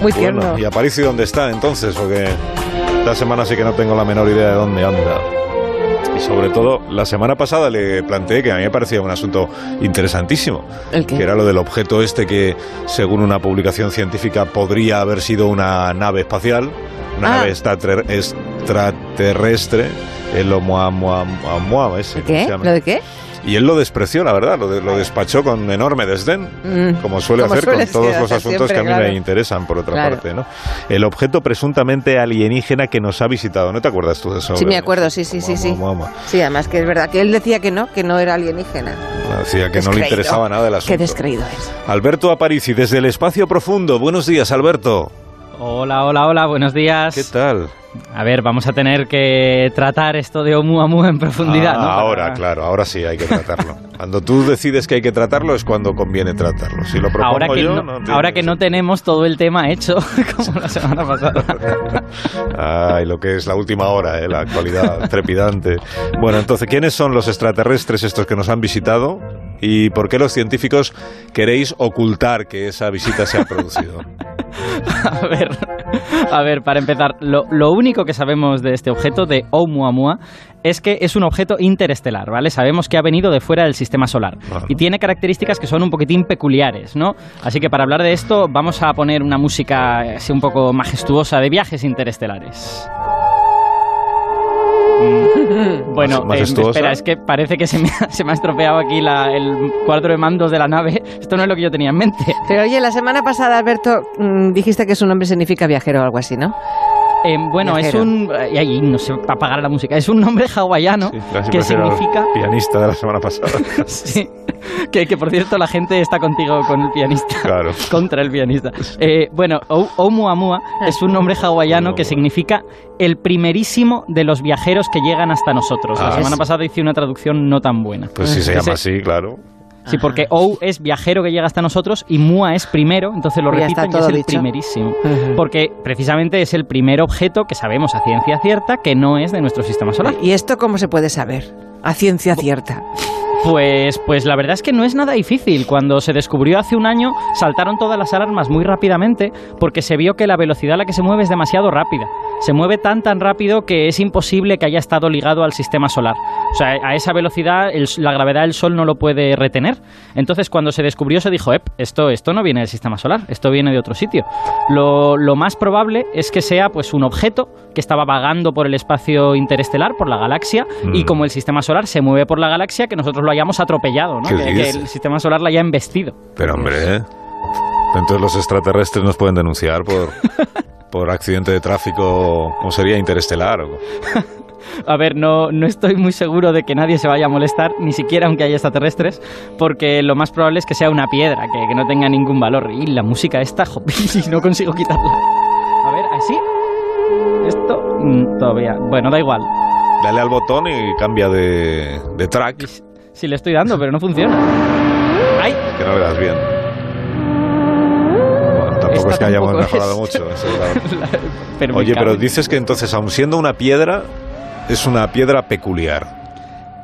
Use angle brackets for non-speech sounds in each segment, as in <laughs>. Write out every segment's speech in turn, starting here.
Muy tierno. ¿Y Aparicio dónde está entonces? Porque esta semana sí que no tengo la menor idea de dónde anda. Y sobre todo, la semana pasada le planteé que a mí me parecía un asunto interesantísimo. ¿El qué? Que era lo del objeto este que, según una publicación científica, podría haber sido una nave espacial, una Ah. nave extrater- extraterrestre, el Oumuamua ese. ¿El ¿cómo qué? ¿Lo de qué? Y él lo despreció, la verdad, lo, de- lo despachó con enorme desdén, Mm, como suele como hacer suele con todos los asuntos que a mí me interesan, por otra Claro. parte, ¿no? El objeto presuntamente alienígena que nos ha visitado, ¿no te acuerdas tú de eso? Sí, me acuerdo, sí, sí, sí, sí. Además que es verdad que él decía que no, que no era alienígena. Decía que no le interesaba nada el asunto. Qué descreído es. Alberto Aparici, desde el espacio profundo. Buenos días, Alberto. Hola, hola, hola, buenos días. ¿Qué tal? A ver, vamos a tener que tratar esto de Oumuamua en profundidad, Ah, ¿no? Para- Ahora, claro, ahora sí hay que tratarlo. <laughs> Cuando tú decides que hay que tratarlo es cuando conviene tratarlo. Si lo propongo Ahora que, yo, no, tiene ahora que no tenemos todo el tema hecho, <laughs> como la semana pasada. <laughs> Ay, lo que es la última hora, ¿eh? la actualidad trepidante. Bueno, entonces, ¿quiénes son los extraterrestres estos que nos han visitado? ¿Y por qué los científicos queréis ocultar que esa visita se ha producido? <laughs> A ver, a ver, para empezar, lo, lo único que sabemos de este objeto, de Oumuamua, es que es un objeto interestelar, ¿vale? Sabemos que ha venido de fuera del sistema solar y tiene características que son un poquitín peculiares, ¿no? Así que para hablar de esto vamos a poner una música eh, así un poco majestuosa de viajes interestelares. <laughs> Bueno, Más- eh, espera, es que parece que se me, ha- se me ha estropeado aquí la- el cuadro de mandos de la nave. Esto no es lo que yo tenía en mente. Pero oye, la semana pasada, Alberto, mm, dijiste que su nombre significa viajero o algo así, ¿no? Eh, bueno, Viajero. es un. Y ahí no sé apagar la música. Es un nombre hawaiano Sí, que significa. Pianista de la semana pasada. <laughs> Sí, que, que por cierto la gente está contigo con el pianista. Claro. <laughs> Contra el pianista. Eh, bueno, Ou- Oumuamua es un nombre hawaiano que significa el primerísimo de los viajeros que llegan hasta nosotros. La Ah. semana pasada hice una traducción no tan buena. Pues si se llama así, claro. Sí, porque Ou es viajero que llega hasta nosotros y Mua es primero, entonces lo repiten y es el dicho. primerísimo. Porque precisamente es el primer objeto que sabemos a ciencia cierta que no es de nuestro sistema solar. ¿Y esto cómo se puede saber? A ciencia cierta. Pues, pues la verdad es que no es nada difícil. Cuando se descubrió hace un año, saltaron todas las alarmas muy rápidamente porque se vio que la velocidad a la que se mueve es demasiado rápida. Se mueve tan tan rápido que es imposible que haya estado ligado al sistema solar. O sea, a esa velocidad el- la gravedad del Sol no lo puede retener. Entonces, cuando se descubrió, se dijo, "Ep, esto, esto no viene del sistema solar, esto viene de otro sitio. Lo, lo más probable es que sea pues un objeto que estaba vagando por el espacio interestelar, por la galaxia, y Mm. como el sistema solar se mueve por la galaxia, que nosotros lo hayamos atropellado, ¿no? ¿Qué Que, el sistema solar la haya embestido. Pero hombre, ¿eh? entonces los extraterrestres nos pueden denunciar por, <laughs> por accidente de tráfico, ¿cómo sería? Interestelar. o- <laughs> A ver, no, no estoy muy seguro de que nadie se vaya a molestar, ni siquiera aunque haya extraterrestres, porque lo más probable es que sea una piedra, que, que no tenga ningún valor. Y la música esta, <laughs> joder, no consigo quitarla. A ver, así. Esto mm, todavía. Bueno, da igual. Dale al botón y cambia de, de track, Si le estoy dando, pero no funciona. ¡Ay! que no le das bien. Tampoco Esta es que hayamos mejorado es. mucho. eso, claro. Pero Oye, pero dices que entonces, aun siendo una piedra, es una piedra peculiar.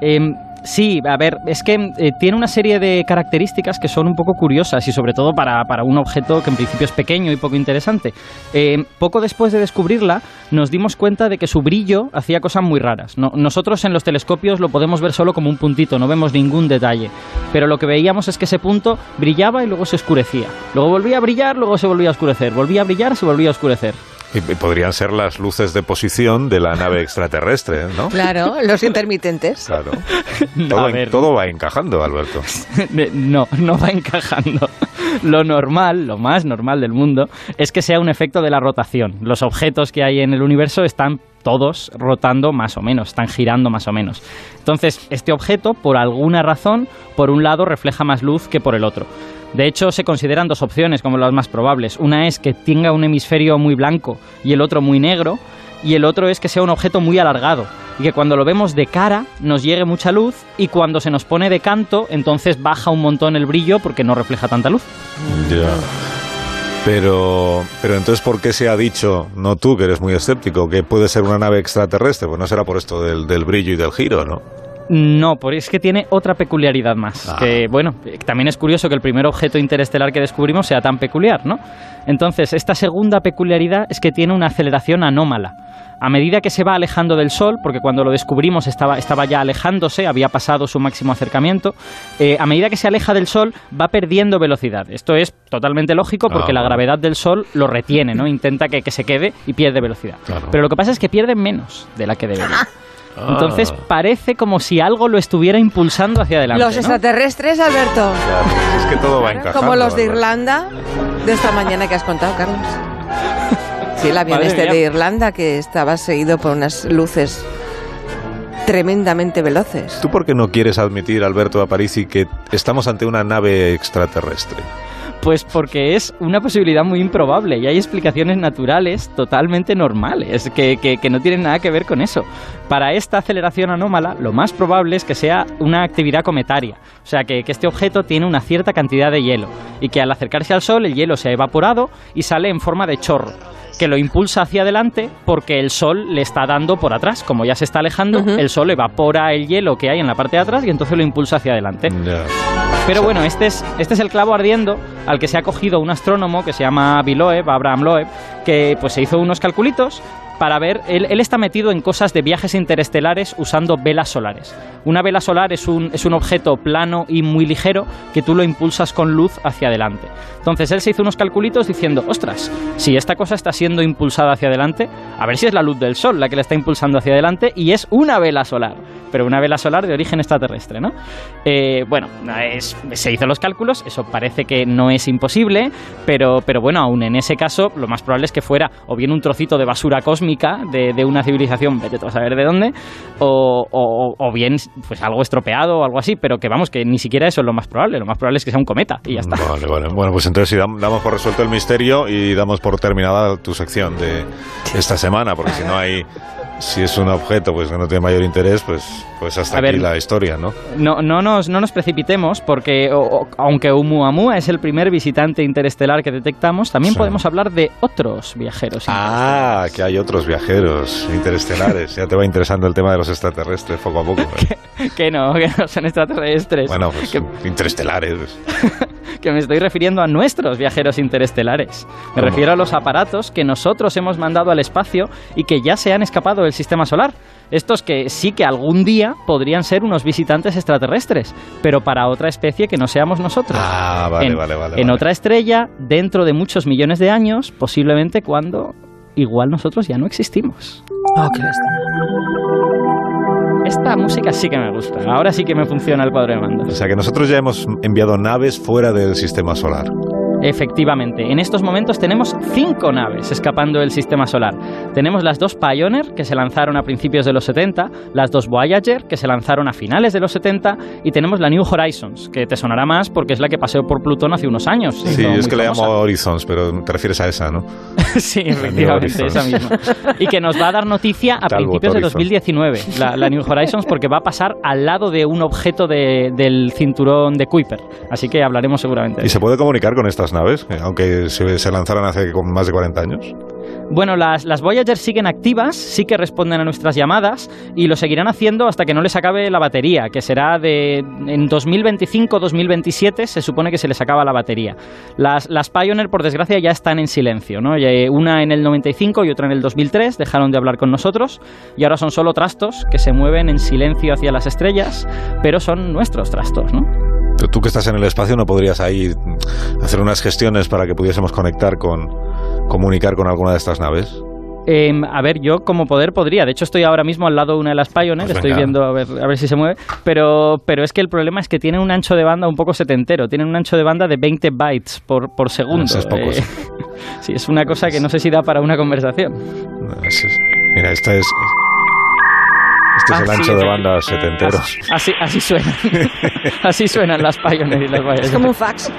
Em, sí, a ver, es que eh, tiene una serie de características que son un poco curiosas y sobre todo para, para un objeto que en principio es pequeño y poco interesante. Em, poco después de descubrirla nos dimos cuenta de que su brillo hacía cosas muy raras. No- nosotros en los telescopios lo podemos ver solo como un puntito, no vemos ningún detalle. Pero lo que veíamos es que ese punto brillaba y luego se oscurecía. Luego volvía a brillar, luego se volvía a oscurecer. Volvía a brillar, se volvía a oscurecer. Y, podrían ser las luces de posición de la nave extraterrestre, ¿no? Claro, los <laughs> intermitentes. Claro. Todo va encajando, Alberto. <laughs> No, no va encajando. Lo normal, lo más normal del mundo, es que sea un efecto de la rotación. Los objetos que hay en el universo están todos rotando más o menos, están girando más o menos. Entonces, este objeto, por alguna razón, por un lado refleja más luz que por el otro. De hecho, se consideran dos opciones como las más probables. Una es que tenga un hemisferio muy blanco y el otro muy negro, y el otro es que sea un objeto muy alargado y que cuando lo vemos de cara nos llegue mucha luz y cuando se nos pone de canto entonces baja un montón el brillo porque no refleja tanta luz. Ya. Pero, pero entonces, ¿por qué se ha dicho, no tú que eres muy escéptico, que puede ser una nave extraterrestre? Pues no será por esto del, del brillo y del giro, ¿no? No, porque es que tiene otra peculiaridad más. Ah. Que, bueno, también es curioso que el primer objeto interestelar que descubrimos sea tan peculiar, ¿no? Entonces, esta segunda peculiaridad es que tiene una aceleración anómala. A medida que se va alejando del Sol, porque cuando lo descubrimos estaba, estaba ya alejándose, había pasado su máximo acercamiento, eh, a medida que se aleja del Sol va perdiendo velocidad. Esto es totalmente lógico porque Ah, la gravedad del Sol lo retiene, ¿no? Intenta que, que se quede y pierde velocidad. Claro. Pero lo que pasa es que pierde menos de la que debería. <laughs> Ah. Entonces parece como si algo lo estuviera impulsando hacia adelante. Los ¿no? extraterrestres, Alberto. Claro, es que todo va encajando. Como los de. Irlanda de esta mañana que has contado, Carlos. <laughs> Sí, el avión Madre este mía. de Irlanda que estaba seguido por unas luces tremendamente veloces. ¿Tú por qué no quieres admitir, Alberto Aparici, que estamos ante una nave extraterrestre? Pues porque es una posibilidad muy improbable y hay explicaciones naturales totalmente normales que, que- que no tienen nada que ver con eso. Para esta aceleración anómala, lo más probable es que sea una actividad cometaria, o sea, que, que este objeto tiene una cierta cantidad de hielo y que al acercarse al Sol el hielo se ha evaporado y sale en forma de chorro que lo impulsa hacia adelante porque el sol le está dando por atrás. Como ya se está alejando, el sol evapora el hielo que hay en la parte de atrás y entonces lo impulsa hacia adelante. Pero bueno, este es, este es el clavo ardiendo al que se ha cogido un astrónomo que se llama Avi Loeb, Abraham Loeb, que pues se hizo unos calculitos para ver, él, está metido en cosas de viajes interestelares usando velas solares. Una vela solar es un, es un objeto plano y muy ligero que tú lo impulsas con luz hacia adelante. Entonces él se hizo unos calculitos diciendo, ostras, si esta cosa está siendo impulsada hacia adelante, a ver si es la luz del sol la que la está impulsando hacia adelante y es una vela solar, pero una vela solar de origen extraterrestre, ¿no? Eh, bueno, se hizo los cálculos, eso parece que no es imposible, pero, pero bueno, aún en ese caso, lo más probable es que fuera o bien un trocito de basura cósmica de, de una civilización, vete a saber de dónde, o, o- o bien pues algo estropeado o algo así, pero que vamos, que ni siquiera eso es lo más probable, lo más probable es que sea un cometa y ya está. Vale, vale. Bueno, pues entonces dam- damos por resuelto el misterio y damos por terminada tu sección de esta semana, porque si no hay, si es un objeto pues que no tiene mayor interés, pues, pues hasta A aquí ver. la historia, ¿no? No, no, nos, no nos precipitemos porque o- o- aunque Oumuamua es el primer visitante interestelar que detectamos, también Sí. podemos hablar de otros viajeros. Ah, que hay otros viajeros interestelares. Ya te va interesando el tema de los extraterrestres poco a poco. <laughs> ¿eh? que no, que no son extraterrestres. Bueno, pues que, interestelares. <laughs> que me estoy refiriendo a nuestros viajeros interestelares. Me ¿Cómo? refiero a los aparatos que nosotros hemos mandado al espacio y que ya se han escapado del sistema solar. Estos que sí que algún día podrían ser unos visitantes extraterrestres, pero para otra especie que no seamos nosotros. Ah, vale, en, vale, vale. en vale. otra estrella, dentro de muchos millones de años, posiblemente cuando igual nosotros ya no existimos. Esta música sí que me gusta. Ahora sí que me funciona el cuadro de O mandos. sea que nosotros ya hemos enviado naves fuera del sistema solar. Efectivamente, en estos momentos tenemos cinco naves escapando del sistema solar. Tenemos las dos Pioneer, que se lanzaron a principios de los 70, las dos Voyager, que se lanzaron a finales de los 70, y tenemos la New Horizons, que te sonará más porque es la que paseó por Plutón hace unos años. Sí, es que le famosa. llamo Horizons, pero te refieres a esa, ¿no? <laughs> <laughs> sí, efectivamente, esa misma. Y que nos va a dar noticia a Talbot principios de Horizons. 2019, la, la New Horizons, porque va a pasar al lado de un objeto de- del cinturón de Kuiper. Así que hablaremos seguramente. de ¿Y se puede comunicar con estas naves? Aunque se, lanzaran hace más de 40 años. Bueno, las, las Voyager siguen activas, sí que responden a nuestras llamadas y lo seguirán haciendo hasta que no les acabe la batería, que será de en 2025-2027 se supone que se les acaba la batería. Las, las Pioneer, por desgracia, ya están en silencio, ¿no? Eh, Una en el 95 y otra en el 2003 dejaron de hablar con nosotros y ahora son solo trastos que se mueven en silencio hacia las estrellas, pero son nuestros trastos, ¿no? Tú, que estás en el espacio no podrías ahí hacer unas gestiones para que pudiésemos conectar con, comunicar con alguna de estas naves. Em, a ver, yo como poder podría. De hecho, estoy ahora mismo al lado de una de las Pioneer. Pues estoy viendo a ver, a ver si se mueve. Pero, pero es que el problema es que tienen un ancho de banda un poco setentero. Tienen un ancho de banda de 20 bytes por, por segundo. Eso es poco, sí. <laughs> sí, es una cosa que no sé si da para una conversación. No, es- es- mira, esta es, este es el sí, ancho de banda setentero. Así, así suenan. <laughs> así suenan las Pioneer y las Voyager. Es como un fax.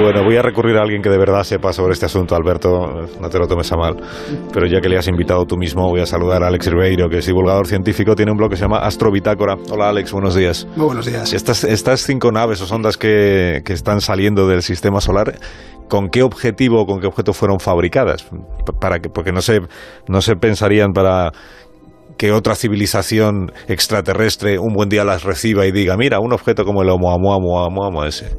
Bueno, voy a recurrir a alguien que de verdad sepa sobre este asunto, Alberto, no te lo tomes a mal, pero ya que le has invitado tú mismo, voy a saludar a Alex Ribeiro, que es divulgador científico, tiene un blog que se llama Astrobitácora. Hola Alex, buenos días. Muy buenos días. Estas, estas cinco naves o sondas que, que están saliendo del sistema solar, ¿con qué objetivo o con qué objeto fueron fabricadas? Para que, porque no se, no se pensarían para que otra civilización extraterrestre un buen día las reciba y diga, mira, un objeto como el Oumuamua, ese.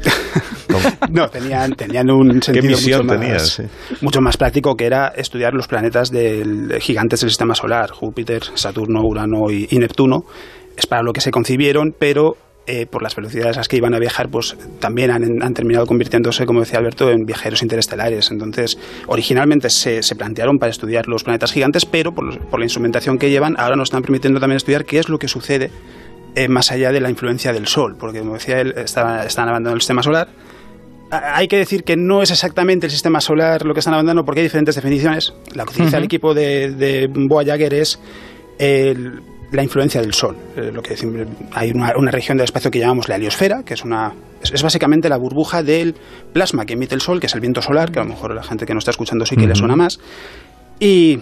<laughs> no, tenían, tenían un sentido mucho, más, mucho más práctico que era estudiar los planetas del, gigantes del sistema solar, Júpiter, Saturno, Urano y Neptuno. Es para lo que se concibieron, pero eh, por las velocidades a las que iban a viajar, pues también han, terminado convirtiéndose, como decía Alberto, en viajeros interestelares. Entonces, originalmente se, plantearon para estudiar los planetas gigantes, pero por, la instrumentación que llevan, ahora nos están permitiendo también estudiar qué es lo que sucede eh, más allá de la influencia del Sol, porque como decía él, están, están abandonando el sistema solar. Hay que decir que no es exactamente el sistema solar lo que están abandonando porque hay diferentes definiciones. La que utiliza el equipo de, de Voyager es el, la influencia del Sol. Eh, lo que hay una, región del espacio que llamamos la heliosfera, que es una es, básicamente la burbuja del plasma que emite el Sol, que es el viento solar, que a lo mejor la gente que nos está escuchando sí que le suena más. Y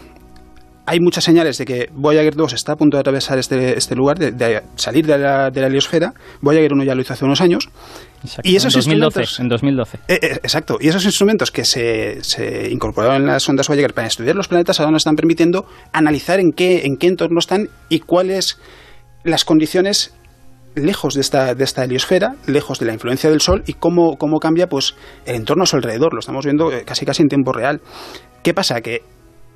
hay muchas señales de que Voyager 2 está a punto de atravesar este, este lugar, de, salir de la, de la, heliosfera. Voyager 1 ya lo hizo hace unos años. y esos en 2012. En 2012. Eh, eh, exacto. Y esos instrumentos que se, se, incorporaron en las ondas Voyager para estudiar los planetas ahora nos están permitiendo analizar en qué, en qué entorno están y cuáles las condiciones lejos de esta, de esta heliosfera, lejos de la influencia del Sol y cómo, cómo cambia pues, el entorno a su alrededor. Lo estamos viendo eh, casi casi en tiempo real. ¿Qué pasa? Que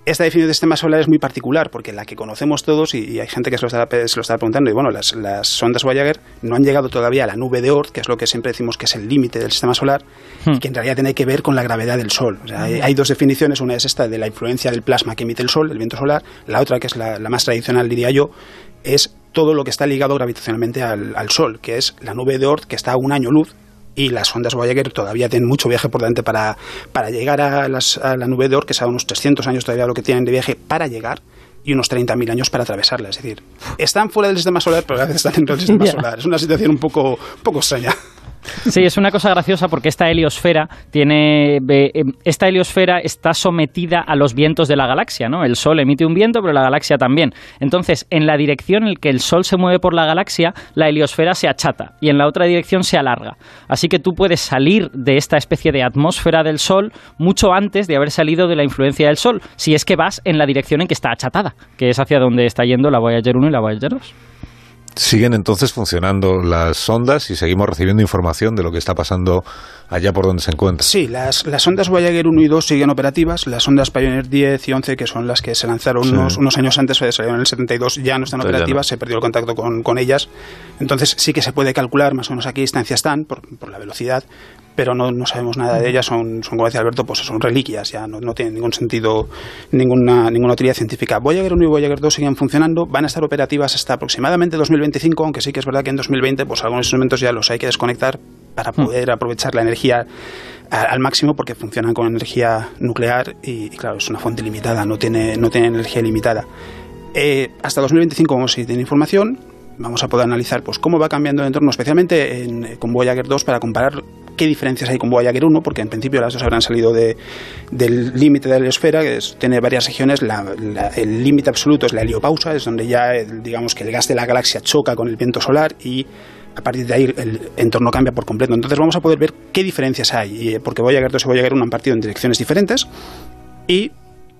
esta definición de sistema solar es muy particular porque la que conocemos todos, y, hay gente que se lo, está, se lo está preguntando, y bueno, las, las, sondas Voyager no han llegado todavía a la nube de Oort, que es lo que siempre decimos que es el límite del sistema solar, y hmm. que en realidad tiene que ver con la gravedad del Sol. hay, dos definiciones, una es esta de la influencia del plasma que emite el Sol, el viento solar, la otra, que es la, más tradicional, diría yo, es todo lo que está ligado gravitacionalmente al, al Sol, que es la nube de Oort, que está a un año luz y las ondas Voyager todavía tienen mucho viaje por delante para, para llegar a, las, a la nube de Oort, que sea unos 300 años todavía lo que tienen de viaje para llegar y unos 30.000 años para atravesarla. Es decir, están fuera del sistema solar, pero a veces están dentro del <laughs> sistema solar. Es una situación un poco, un poco extraña. Sí, es una cosa graciosa porque esta heliosfera tiene em, esta heliosfera está sometida a los vientos de la galaxia, ¿no? El Sol emite un viento, pero la galaxia también. Entonces, en la dirección en que el Sol se mueve por la galaxia, la heliosfera se achata y en la otra dirección se alarga. Así que tú puedes salir de esta especie de atmósfera del Sol mucho antes de haber salido de la influencia del Sol, si es que vas en la dirección en que está achatada, que es hacia donde está yendo la Voyager 1 y la Voyager 2. Siguen entonces funcionando las sondas y seguimos recibiendo información de lo que está pasando allá por donde se encuentran. Sí, las, las sondas Voyager 1 y 2 siguen operativas. Las sondas Pioneer 10 y 11, que son las que se lanzaron unos, unos, años antes, salieron en el 72, ya no están operativas, se perdió el contacto con, con, ellas. Entonces sí que se puede calcular más o menos a qué distancia están por, por la velocidad, pero no, no, sabemos nada de ellas, son, son, como decía Alberto, pues son reliquias, ya no, no tienen ningún sentido, ninguna, ninguna utilidad científica. Voyager 1 y Voyager 2 siguen funcionando, van a estar operativas hasta aproximadamente 2025, aunque sí que es verdad que en 2020 pues algunos instrumentos ya los hay que desconectar para hmm. poder aprovechar la energía al máximo porque funcionan con energía nuclear y, claro, es una fuente limitada, no tiene, no tiene energía limitada. Eh, hasta 2025 vamos a tener información, vamos a poder analizar pues cómo va cambiando el entorno, especialmente en, con Voyager 2 para comparar qué diferencias hay con Voyager 1, porque en principio las dos habrán salido de, del límite de la heliosfera, que tiene varias regiones. el límite absoluto es la heliopausa, es donde ya digamos que el gas de la galaxia choca con el viento solar y a partir de ahí el entorno cambia por completo. Entonces vamos a poder ver qué diferencias hay, porque Voyager 2 y Voyager 1 han partido en direcciones diferentes y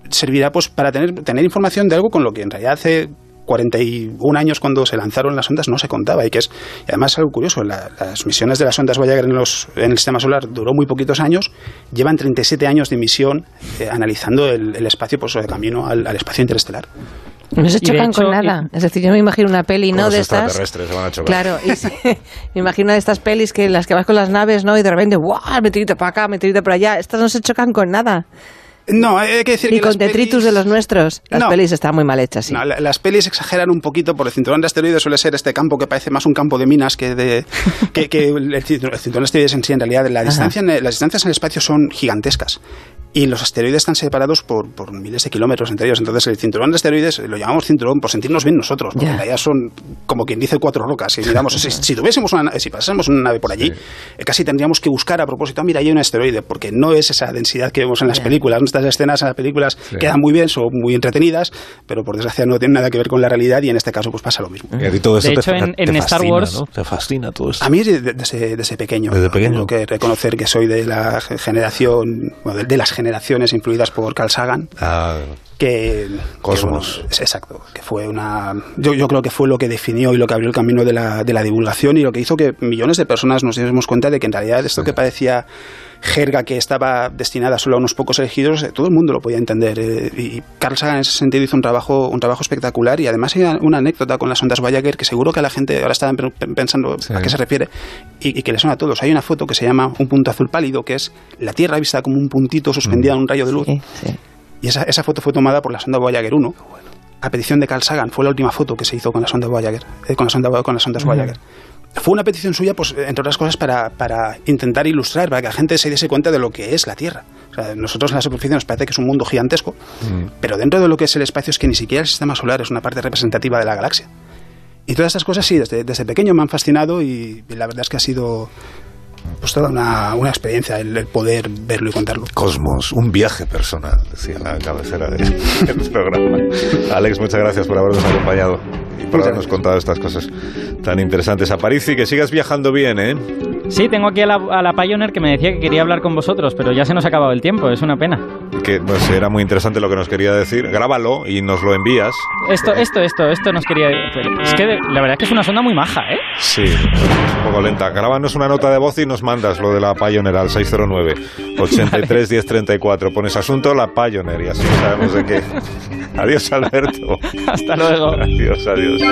servirá pues para tener, tener información de algo con lo que en realidad hace 41 años cuando se lanzaron las ondas no se contaba y que es y además algo curioso las misiones de las ondas Voyager en, los, en el sistema solar duró muy poquitos años llevan 37 años de misión eh, analizando el, espacio pues de camino al, espacio interestelar no se chocan con nada. Es decir, yo me imagino una peli, ¿no? de estas. Se van a chocar. Claro, y <laughs> me imagino una de estas pelis que las que vas con las naves, ¿no? Y de repente, ¡guau! Meteorito para acá, meteorito para allá. Estas no se chocan con nada. No, hay que decir Ni que con detritus de los nuestros. Las pelis están muy mal hechas, sí. No, las pelis exageran un poquito, por el cinturón de asteroides suele ser este campo que parece más un campo de minas que de que, el, cinturón, de asteroides en sí, en realidad. La <laughs> distancia, las distancias en el espacio son gigantescas y los asteroides están separados por, por, miles de kilómetros entre ellos. Entonces, el cinturón de asteroides lo llamamos cinturón por sentirnos bien nosotros, porque en realidad son como quien dice cuatro rocas. Si, miramos, si, tuviésemos una, si pasásemos una nave por allí, eh, casi tendríamos que buscar a propósito, ah, mira, hay un asteroide, porque no es esa densidad que vemos en las películas. Nuestras escenas en las películas quedan muy bien, son muy entretenidas, pero por desgracia no tienen nada que ver con la realidad y en este caso pues pasa lo mismo. de hecho, en, Star Wars... Te fascina todo esto. A mí desde, desde, pequeño. Desde pequeño. Tengo que reconocer que soy de la generación, de, de las generaciones generaciones influidas por Carl Sagan. Ah, que Cosmos. exacto, que fue una yo, yo, creo que fue lo que definió y lo que abrió el camino de la, de la divulgación y lo que hizo que millones de personas nos diéramos cuenta de que en realidad esto que parecía jerga que estaba destinada solo a unos pocos elegidos, eh, todo el mundo lo podía entender. Eh, y Carl Sagan en ese sentido hizo un trabajo, un trabajo espectacular y además hay una anécdota con las ondas Voyager que seguro que la gente ahora está pensando a qué se refiere y, que le suena a todos. Hay una foto que se llama un punto azul pálido, que es la Tierra vista como un puntito suspendido en un rayo de luz. Y esa, esa, foto fue tomada por la sonda Voyager 1. A petición de Carl Sagan, fue la última foto que se hizo con la sonda Voyager, eh, con, la sonda, con las ondas Voyager fue una petición suya, pues, entre otras cosas, para, para, intentar ilustrar, para que la gente se diese cuenta de lo que es la Tierra. O sea, nosotros en la superficie nos parece que es un mundo gigantesco, mm. pero dentro de lo que es el espacio es que ni siquiera el sistema solar es una parte representativa de la galaxia. Y todas estas cosas, sí, desde, desde pequeño me han fascinado y, la verdad es que ha sido pues toda una, una experiencia el, poder verlo y contarlo. Cosmos, un viaje personal, decía la cabecera del <laughs> programa. Alex, muchas gracias por habernos acompañado y por habernos contado estas cosas tan interesantes. A París y que sigas viajando bien, ¿eh? Sí, tengo aquí a la, a la Pioneer que me decía que quería hablar con vosotros, pero ya se nos ha acabado el tiempo, es una pena. Que pues, era muy interesante lo que nos quería decir. Grábalo y nos lo envías. Esto, esto, esto, esto nos quería decir. Es que la verdad es que es una sonda muy maja, ¿eh? Sí, es un poco lenta. Grábanos una nota de voz y nos mandas lo de la Pioneer al 609 83 1034. Pones asunto la Pioneer y así sabemos de qué. <laughs> Adiós, Alberto. Hasta luego. Adiós, adiós.